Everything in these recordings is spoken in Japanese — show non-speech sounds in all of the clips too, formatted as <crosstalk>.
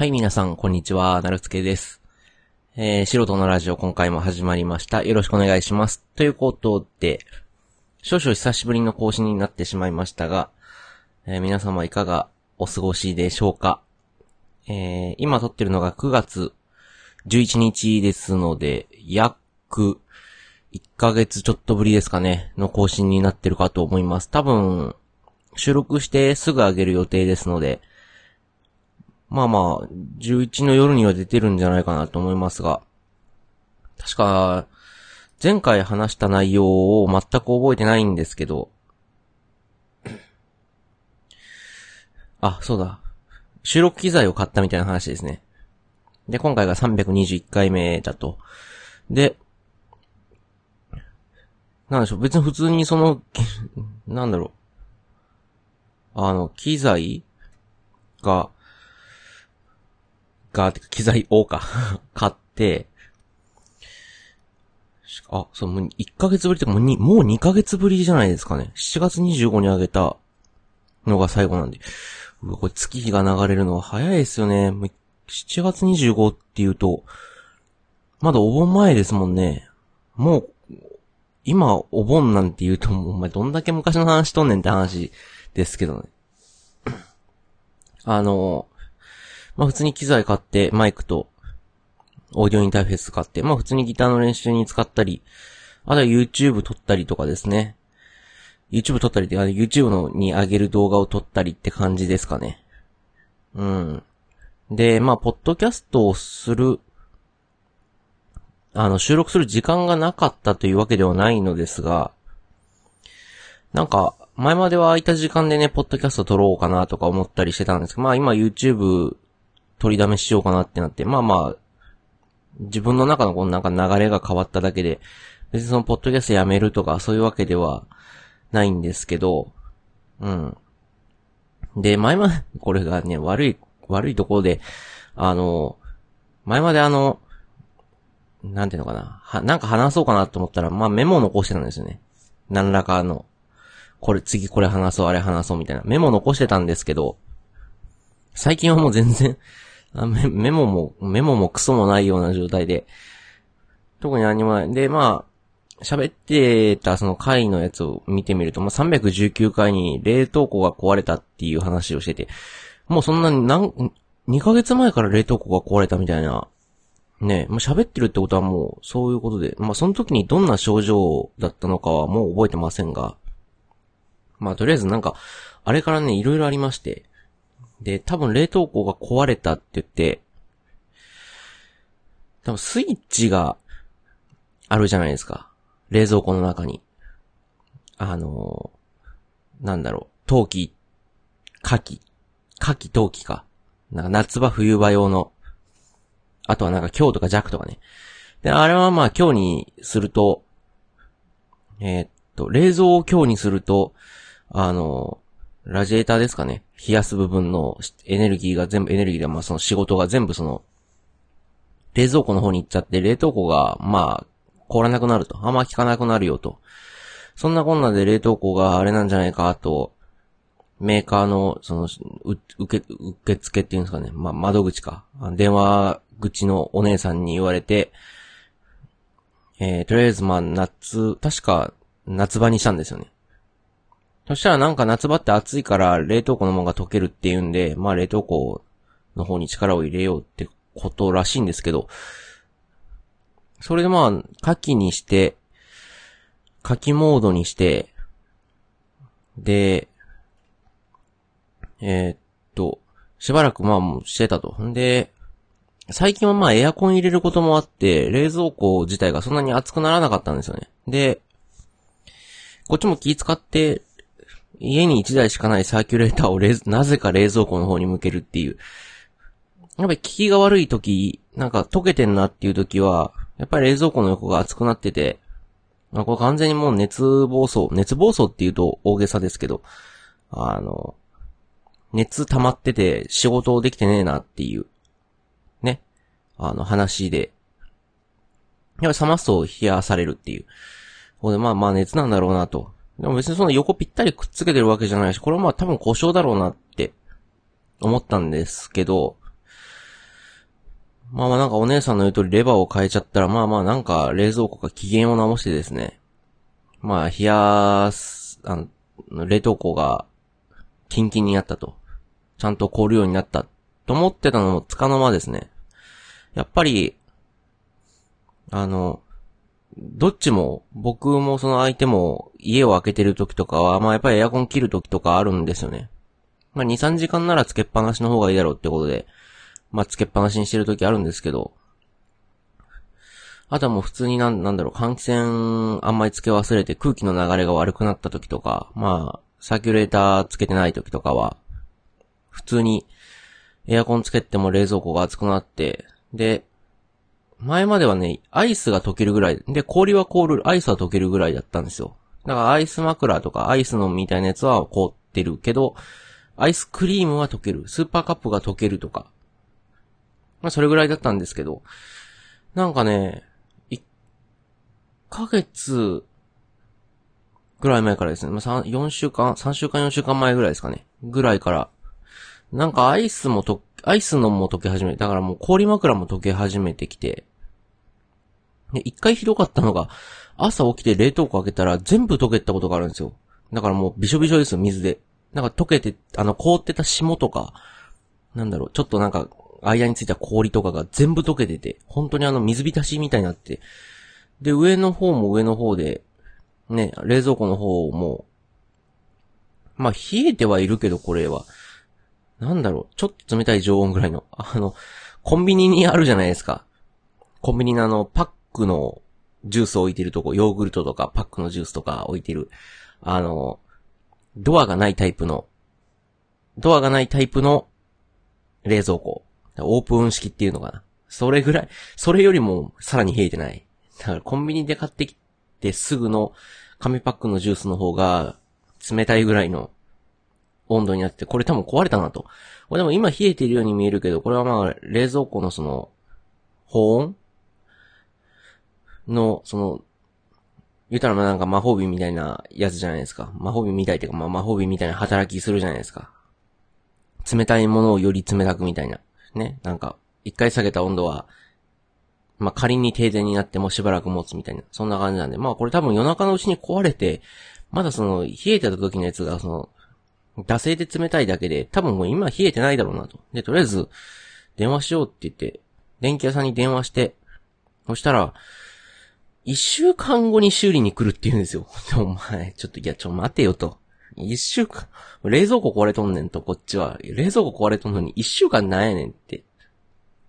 はい、皆さん、こんにちは。なるつけです。えー、素人のラジオ、今回も始まりました。よろしくお願いします。ということで、少々久しぶりの更新になってしまいましたが、えー皆様いかがお過ごしでしょうかえー、今撮ってるのが9月11日ですので、約1ヶ月ちょっとぶりですかね、の更新になってるかと思います。多分、収録してすぐ上げる予定ですので、まあまあ、11の夜には出てるんじゃないかなと思いますが、確か、前回話した内容を全く覚えてないんですけど、あ、そうだ。収録機材を買ったみたいな話ですね。で、今回が321回目だと。で、なんでしょう、別に普通にその、<laughs> なんだろう。あの、機材が、が、てか機材をか、<laughs> 買って、あ、そう、もう1ヶ月ぶりってかもうに、もう2ヶ月ぶりじゃないですかね。7月25にあげたのが最後なんで。うこれ月日が流れるのは早いですよね。もう7月25っていうと、まだお盆前ですもんね。もう、今、お盆なんて言うと、お前どんだけ昔の話とんねんって話ですけどね。<clears throat> あの、まあ、普通に機材買って、マイクと、オーディオインターフェース買って、まあ、普通にギターの練習に使ったり、あとは YouTube 撮ったりとかですね。YouTube 撮ったりって、あの YouTube のに上げる動画を撮ったりって感じですかね。うん。で、まあ、ポッドキャストをする、あの、収録する時間がなかったというわけではないのですが、なんか、前までは空いた時間でね、ポッドキャスト撮ろうかなとか思ったりしてたんですけど、まあ今 YouTube 取りだめしようかなってなって、まあまあ、自分の中のこのなんか流れが変わっただけで、別にそのポッドキャストやめるとかそういうわけではないんですけど、うん。で、前まで、<laughs> これがね、悪い、悪いところで、あの、前まであの、なんていうのかな、は、なんか話そうかなと思ったら、まあメモを残してたんですよね。何らかの、これ、次これ話そう、あれ話そうみたいな。メモ残してたんですけど、最近はもう全然、メメモも、メモもクソもないような状態で、特に何もない。で、まあ、喋ってたその回のやつを見てみると、まあ、319回に冷凍庫が壊れたっていう話をしてて、もうそんなに何、2ヶ月前から冷凍庫が壊れたみたいな、ね、もう喋ってるってことはもうそういうことで、まあその時にどんな症状だったのかはもう覚えてませんが、まあとりあえずなんか、あれからね、いろいろありまして、で、多分冷凍庫が壊れたって言って、多分スイッチがあるじゃないですか。冷蔵庫の中に。あのーなんだろう、陶器、夏季、夏季陶器か。なんか夏場冬場用の、あとはなんか強とか弱とかね。で、あれはまあ強にすると、えーっと、冷蔵を強にすると、あの、ラジエーターですかね。冷やす部分のエネルギーが全部、エネルギーでまあその仕事が全部その、冷蔵庫の方に行っちゃって、冷凍庫が、まあ、凍らなくなると。あんま効かなくなるよと。そんなこんなで冷凍庫があれなんじゃないかと、メーカーの、その、受け、受付っていうんですかね。まあ、窓口か。電話口のお姉さんに言われて、えー、とりあえずまあ、夏、確か、夏場にしたんですよね。そしたらなんか夏場って暑いから冷凍庫のものが溶けるっていうんで、まあ冷凍庫の方に力を入れようってことらしいんですけど、それでまあ、夏季にして、夏季モードにして、で、えーっと、しばらくまあもうしてたと。んで、最近はまあエアコン入れることもあって、冷蔵庫自体がそんなに熱くならなかったんですよね。で、こっちも気使って、家に1台しかないサーキュレーターをなぜか冷蔵庫の方に向けるっていう。やっぱり効きが悪い時、なんか溶けてんなっていう時は、やっぱり冷蔵庫の横が熱くなってて、まあ、これ完全にもう熱暴走、熱暴走っていうと大げさですけど、あの、熱溜まってて仕事できてねえなっていう、ね、あの話で、やっぱり冷ますと冷やされるっていう。ここでまあまあ熱なんだろうなと。でも別にその横ぴったりくっつけてるわけじゃないし、これはまあ多分故障だろうなって思ったんですけど、まあまあなんかお姉さんの言う通りレバーを変えちゃったら、まあまあなんか冷蔵庫が機嫌を直してですね。まあ冷やす、あの、冷凍庫がキンキンになったと。ちゃんと凍るようになったと思ってたのもつかの間ですね。やっぱり、あの、どっちも、僕もその相手も家を開けてる時とかは、まあやっぱりエアコン切る時とかあるんですよね。まあ2、3時間ならつけっぱなしの方がいいだろうってことで、まあつけっぱなしにしてる時あるんですけど、あとはもう普通になん、なんだろう、換気扇あんまりつけ忘れて空気の流れが悪くなった時とか、まあ、サーキュレーターつけてない時とかは、普通にエアコンつけても冷蔵庫が熱くなって、で、前まではね、アイスが溶けるぐらい、で、氷は凍る、アイスは溶けるぐらいだったんですよ。だからアイス枕とかアイスのみたいなやつは凍ってるけど、アイスクリームは溶ける。スーパーカップが溶けるとか。まあそれぐらいだったんですけど、なんかね、1ヶ月ぐらい前からですね、まあ4週間、3週間4週間前ぐらいですかね。ぐらいから、なんかアイスもと、アイスのも溶け始めだからもう氷枕も溶け始めてきて、で、一回ひどかったのが、朝起きて冷凍庫開けたら全部溶けたことがあるんですよ。だからもうびしょびしょですよ、水で。なんか溶けて、あの、凍ってた霜とか、なんだろう、ちょっとなんか、間についた氷とかが全部溶けてて、本当にあの水浸しみたいになって、で、上の方も上の方で、ね、冷蔵庫の方も、まあ、冷えてはいるけど、これは。なんだろう、ちょっと冷たい常温ぐらいの、あの、コンビニにあるじゃないですか。コンビニのあの、パッククのジュースを置いてるとこ、ヨーグルトとかパックのジュースとか置いてる、あの、ドアがないタイプの、ドアがないタイプの冷蔵庫。オープン式っていうのかな。それぐらい、それよりもさらに冷えてない。だからコンビニで買ってきてすぐの紙パックのジュースの方が冷たいぐらいの温度になって、これ多分壊れたなと。これでも今冷えてるように見えるけど、これはまあ冷蔵庫のその、保温の、その、言ったらまあなんか魔法瓶みたいなやつじゃないですか。魔法瓶みたいっていうか、まあ魔法瓶みたいな働きするじゃないですか。冷たいものをより冷たくみたいな。ね。なんか、一回下げた温度は、まあ仮に停電になってもしばらく持つみたいな。そんな感じなんで。まあこれ多分夜中のうちに壊れて、まだその、冷えてた時のやつが、その、惰性で冷たいだけで、多分もう今冷えてないだろうなと。で、とりあえず、電話しようって言って、電気屋さんに電話して、そしたら、一週間後に修理に来るって言うんですよ。<laughs> お前、ちょっと、いや、ちょ、待てよと。一週間、冷蔵庫壊れとんねんと、こっちは。冷蔵庫壊れとんのに一週間なんやねんって。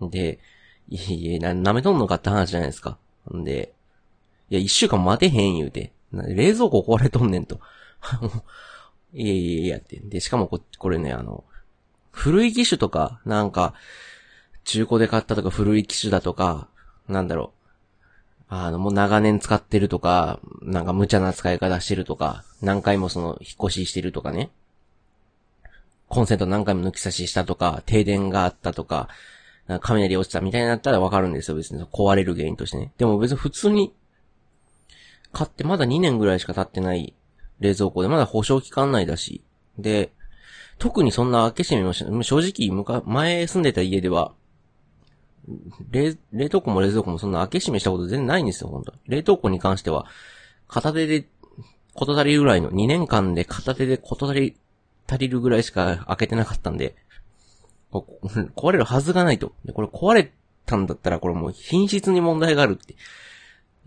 で、いやいや、な、舐めとんのかって話じゃないですか。んで、いや、一週間待てへん言うて。冷蔵庫壊れとんねんと。<laughs> いやいやいやって。で、しかもこ、これね、あの、古い機種とか、なんか、中古で買ったとか古い機種だとか、なんだろう。あの、もう長年使ってるとか、なんか無茶な使い方してるとか、何回もその、引っ越ししてるとかね。コンセント何回も抜き差ししたとか、停電があったとか、か雷落ちたみたいになったらわかるんですよ、別に。壊れる原因としてね。でも別に普通に、買ってまだ2年ぐらいしか経ってない冷蔵庫でまだ保証期間内だし。で、特にそんな開け閉めもしない。正直、前住んでた家では、冷、冷凍庫も冷蔵庫もそんな開け閉めしたこと全然ないんですよ、本当冷凍庫に関しては、片手で、こと足りぐらいの、2年間で片手でこと足り、足りるぐらいしか開けてなかったんで、<laughs> 壊れるはずがないと。で、これ壊れたんだったらこれもう品質に問題があるって。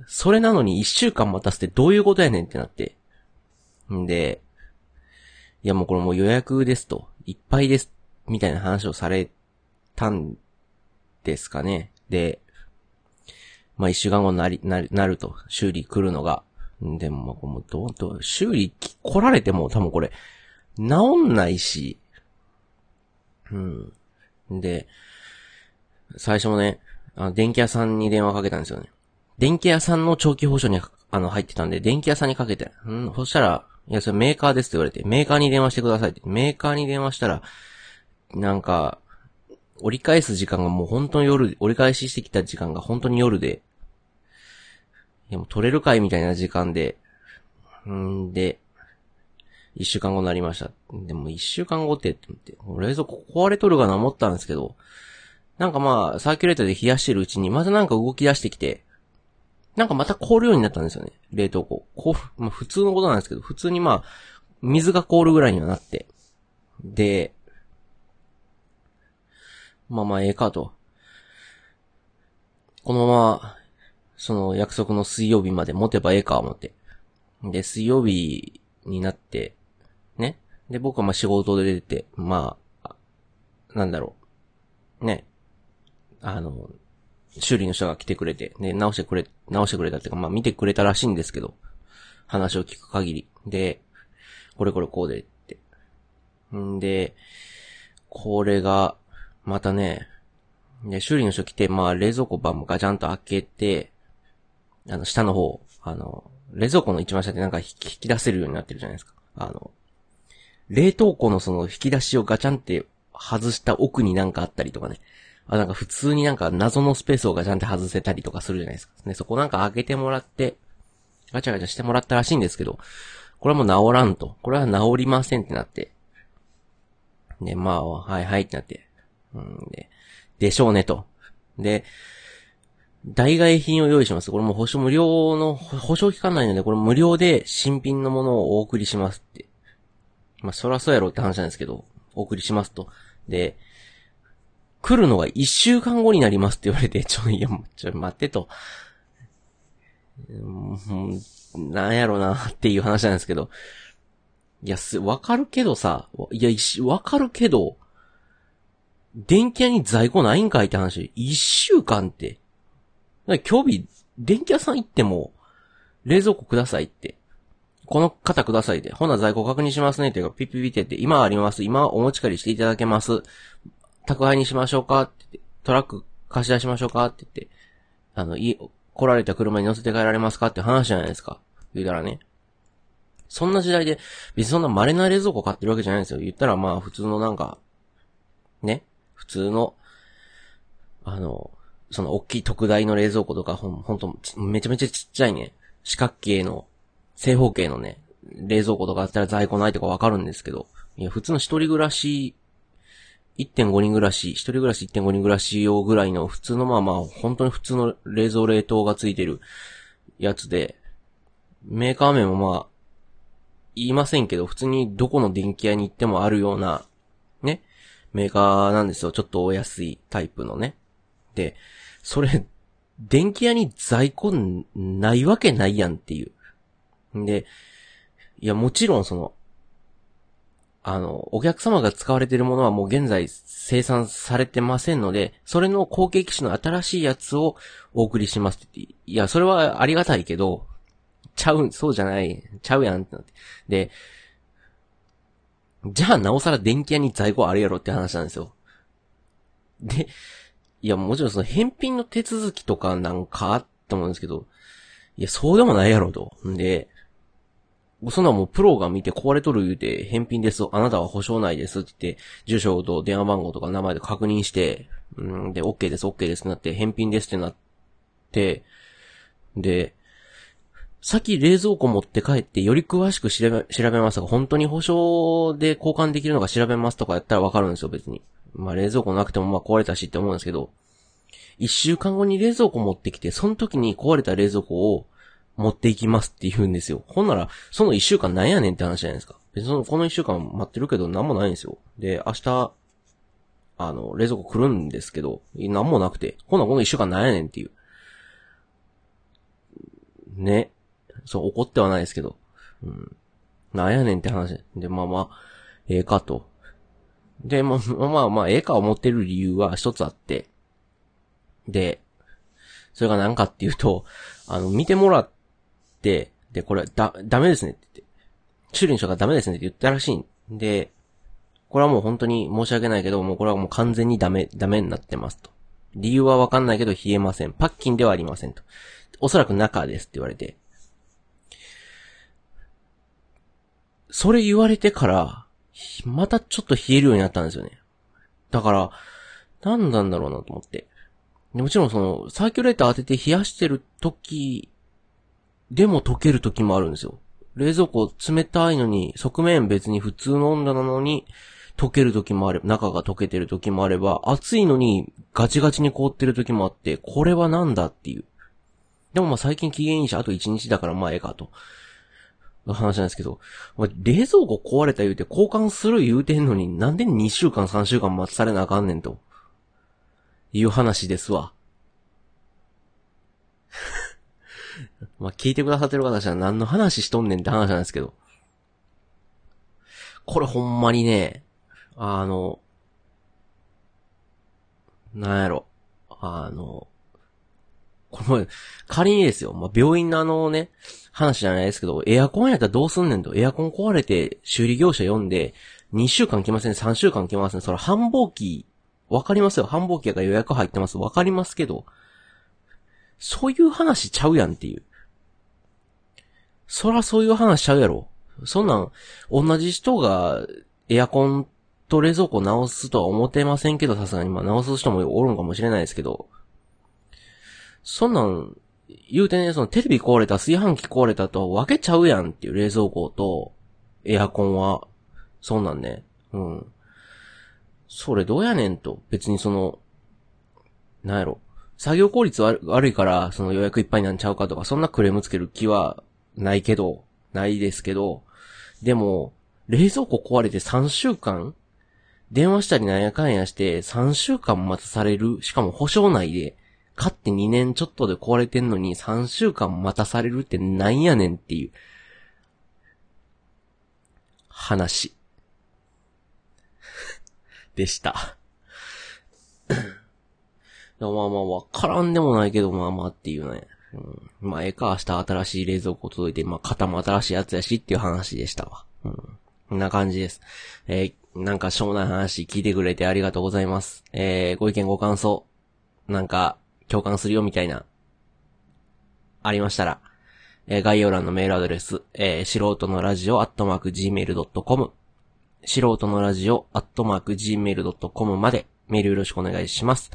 それなのに1週間待たせてどういうことやねんってなって。んで、いやもうこれもう予約ですと、いっぱいです、みたいな話をされたんですかね。で、まあ一週間後なり、ななると、修理来るのが。でも、もうどう、どう、修理来られても多分これ、治んないし、うん。で、最初もね、あの電気屋さんに電話かけたんですよね。電気屋さんの長期保証に、あの、入ってたんで、電気屋さんにかけて、うん、そしたら、いや、それメーカーですって言われて、メーカーに電話してくださいって。メーカーに電話したら、なんか、折り返す時間がもう本当に夜、折り返ししてきた時間が本当に夜で、いやもう取れるかいみたいな時間で、んで、一週間後になりました。でも一週間後ってって、冷蔵庫壊れとるかな思ったんですけど、なんかまあ、サーキュレーターで冷やしてるうちに、またなんか動き出してきて、なんかまた凍るようになったんですよね。冷凍庫。こう、まあ普通のことなんですけど、普通にまあ、水が凍るぐらいにはなって。で、まあまあ、ええかと。このまま、その約束の水曜日まで持てばええか思って。で、水曜日になって、ね。で、僕はまあ仕事で出てて、まあ、なんだろう。ね。あの、修理の人が来てくれて、ね、直してくれ、直してくれたっていうか、まあ見てくれたらしいんですけど、話を聞く限り。で、これこれこうでって。んで、これが、またね、で、修理の人来て、まあ冷蔵庫バンガチャンと開けて、あの、下の方、あの、冷蔵庫の一番下でなんか引き出せるようになってるじゃないですか。あの、冷凍庫のその引き出しをガチャンって外した奥になんかあったりとかね。あ、なんか普通になんか謎のスペースをガチャンって外せたりとかするじゃないですか。ね、そこなんか開けてもらって、ガチャガチャしてもらったらしいんですけど、これはもう治らんと。これは治りませんってなって。で、まあ、はいはいってなって。うんで、でしょうねと。で、代替品を用意します。これも保証無料の、保証期間内ので、これ無料で新品のものをお送りしますって。まあ、そらそうやろって話なんですけど、お送りしますと。で、来るのが一週間後になりますって言われて、<laughs> ちょ、いや、ちょ、待ってと。うん、なんやろなっていう話なんですけど。いや、す、わかるけどさ、いや、わかるけど、電気屋に在庫ないんかいって話。一週間って。今日日、電気屋さん行っても、冷蔵庫くださいって。この方くださいで。ほな在庫確認しますねっていうか、ピッピピってって、今あります。今お持ち帰りしていただけます。宅配にしましょうかってって、トラック貸し出しましょうかって言って、あの、い、来られた車に乗せて帰られますかって話じゃないですか。言うたらね。そんな時代で、別にそんな稀な冷蔵庫買ってるわけじゃないんですよ。言ったらまあ普通のなんか、ね。普通の、あの、その大きい特大の冷蔵庫とか、ほん、ほんと、めちゃめちゃちっちゃいね、四角形の、正方形のね、冷蔵庫とかあったら在庫ないとかわかるんですけど、いや、普通の一人暮らし、1.5人暮らし、一人暮らし1.5人暮らし用ぐらいの普通のまあまあ、本当に普通の冷蔵冷凍がついてるやつで、メーカー名もまあ、言いませんけど、普通にどこの電気屋に行ってもあるような、メーカーなんですよ。ちょっとお安いタイプのね。で、それ、電気屋に在庫ないわけないやんっていう。んで、いや、もちろんその、あの、お客様が使われているものはもう現在生産されてませんので、それの後継機種の新しいやつをお送りしますって。いや、それはありがたいけど、ちゃう、そうじゃない、ちゃうやんってなって。で、じゃあなおさら電気屋に在庫あるやろって話なんですよ。で、いやもちろんその返品の手続きとかなんかあった思うんですけど、いやそうでもないやろと。んで、そんなもうプロが見て壊れとる言うて、返品です。あなたは保証内ですって言って、住所と電話番号とか名前で確認して、うんで、OK です、OK ですってなって、返品ですってなって、で、さっき冷蔵庫持って帰ってより詳しく調べ、調べますが、本当に保証で交換できるのか調べますとかやったらわかるんですよ、別に。まあ冷蔵庫なくてもまあ壊れたしって思うんですけど、一週間後に冷蔵庫持ってきて、その時に壊れた冷蔵庫を持っていきますって言うんですよ。ほんなら、その一週間なんやねんって話じゃないですか。別にそのこの一週間待ってるけどなんもないんですよ。で、明日、あの、冷蔵庫来るんですけど、なんもなくて、ほんならこの一週間なんやねんっていう。ね。そう、怒ってはないですけど。うん。なんやねんって話。で、まあまあ、ええかと。で、まあ <laughs> まあまあ、ええか思ってる理由は一つあって。で、それが何かっていうと、あの、見てもらって、で、これ、だ、ダメですねって言って。修理の人がダメですねって言ったらしいんで、これはもう本当に申し訳ないけど、もうこれはもう完全にダメ、ダメになってますと。理由はわかんないけど冷えません。パッキンではありませんと。おそらく中ですって言われて。それ言われてから、またちょっと冷えるようになったんですよね。だから、何なんだろうなと思って。もちろんその、サーキュレーター当てて冷やしてる時でも溶ける時もあるんですよ。冷蔵庫冷たいのに、側面別に普通の温度なのに、溶ける時もあれば、中が溶けてる時もあれば、熱いのにガチガチに凍ってる時もあって、これはなんだっていう。でもまあ最近期限にしあと1日だからまあええかと。の話なんですけど、冷蔵庫壊れた言うて交換する言うてんのになんで2週間3週間待たされなあかんねんと。いう話ですわ。<laughs> まあ、聞いてくださってる方たちは何の話しとんねんって話なんですけど。これほんまにね、あの、なんやろ。あの、この、仮にですよ、まあ、病院のあのね、話じゃないですけど、エアコンやったらどうすんねんと、エアコン壊れて修理業者呼んで、2週間来ません、3週間来ません、それ繁忙期、わかりますよ、繁忙期やから予約入ってます、わかりますけど、そういう話ちゃうやんっていう。そらそういう話ちゃうやろ。そんなん、同じ人がエアコンと冷蔵庫直すとは思ってませんけど、さすがに。まあ直す人もおるんかもしれないですけど、そんなん、言うてね、そのテレビ壊れた、炊飯器壊れたと分けちゃうやんっていう冷蔵庫とエアコンは、そんなんね。うん。それどうやねんと。別にその、なんやろ。作業効率悪いから、その予約いっぱいなんちゃうかとか、そんなクレームつける気はないけど、ないですけど、でも、冷蔵庫壊れて3週間電話したりなんやかんやして3週間待たされる、しかも保証内で、買って2年ちょっとで壊れてんのに3週間待たされるってなんやねんっていう、話。<laughs> でした。まあまあわからんでもないけど、まあまあっていうね。うん、まあ、ええか、明日新しい冷蔵庫届いて、まあ、型も新しいやつやしっていう話でしたわ。うん。こんな感じです。えー、なんかしょうもない話聞いてくれてありがとうございます。えー、ご意見ご感想、なんか、共感するよみたいな、ありましたら、えー、概要欄のメールアドレス、えー、素人のラジオアットマーク gmail.com、素人のラジオアットマーク gmail.com までメールよろしくお願いします。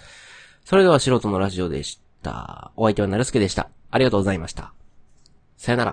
それでは素人のラジオでした。お相手はなるすけでした。ありがとうございました。さよなら。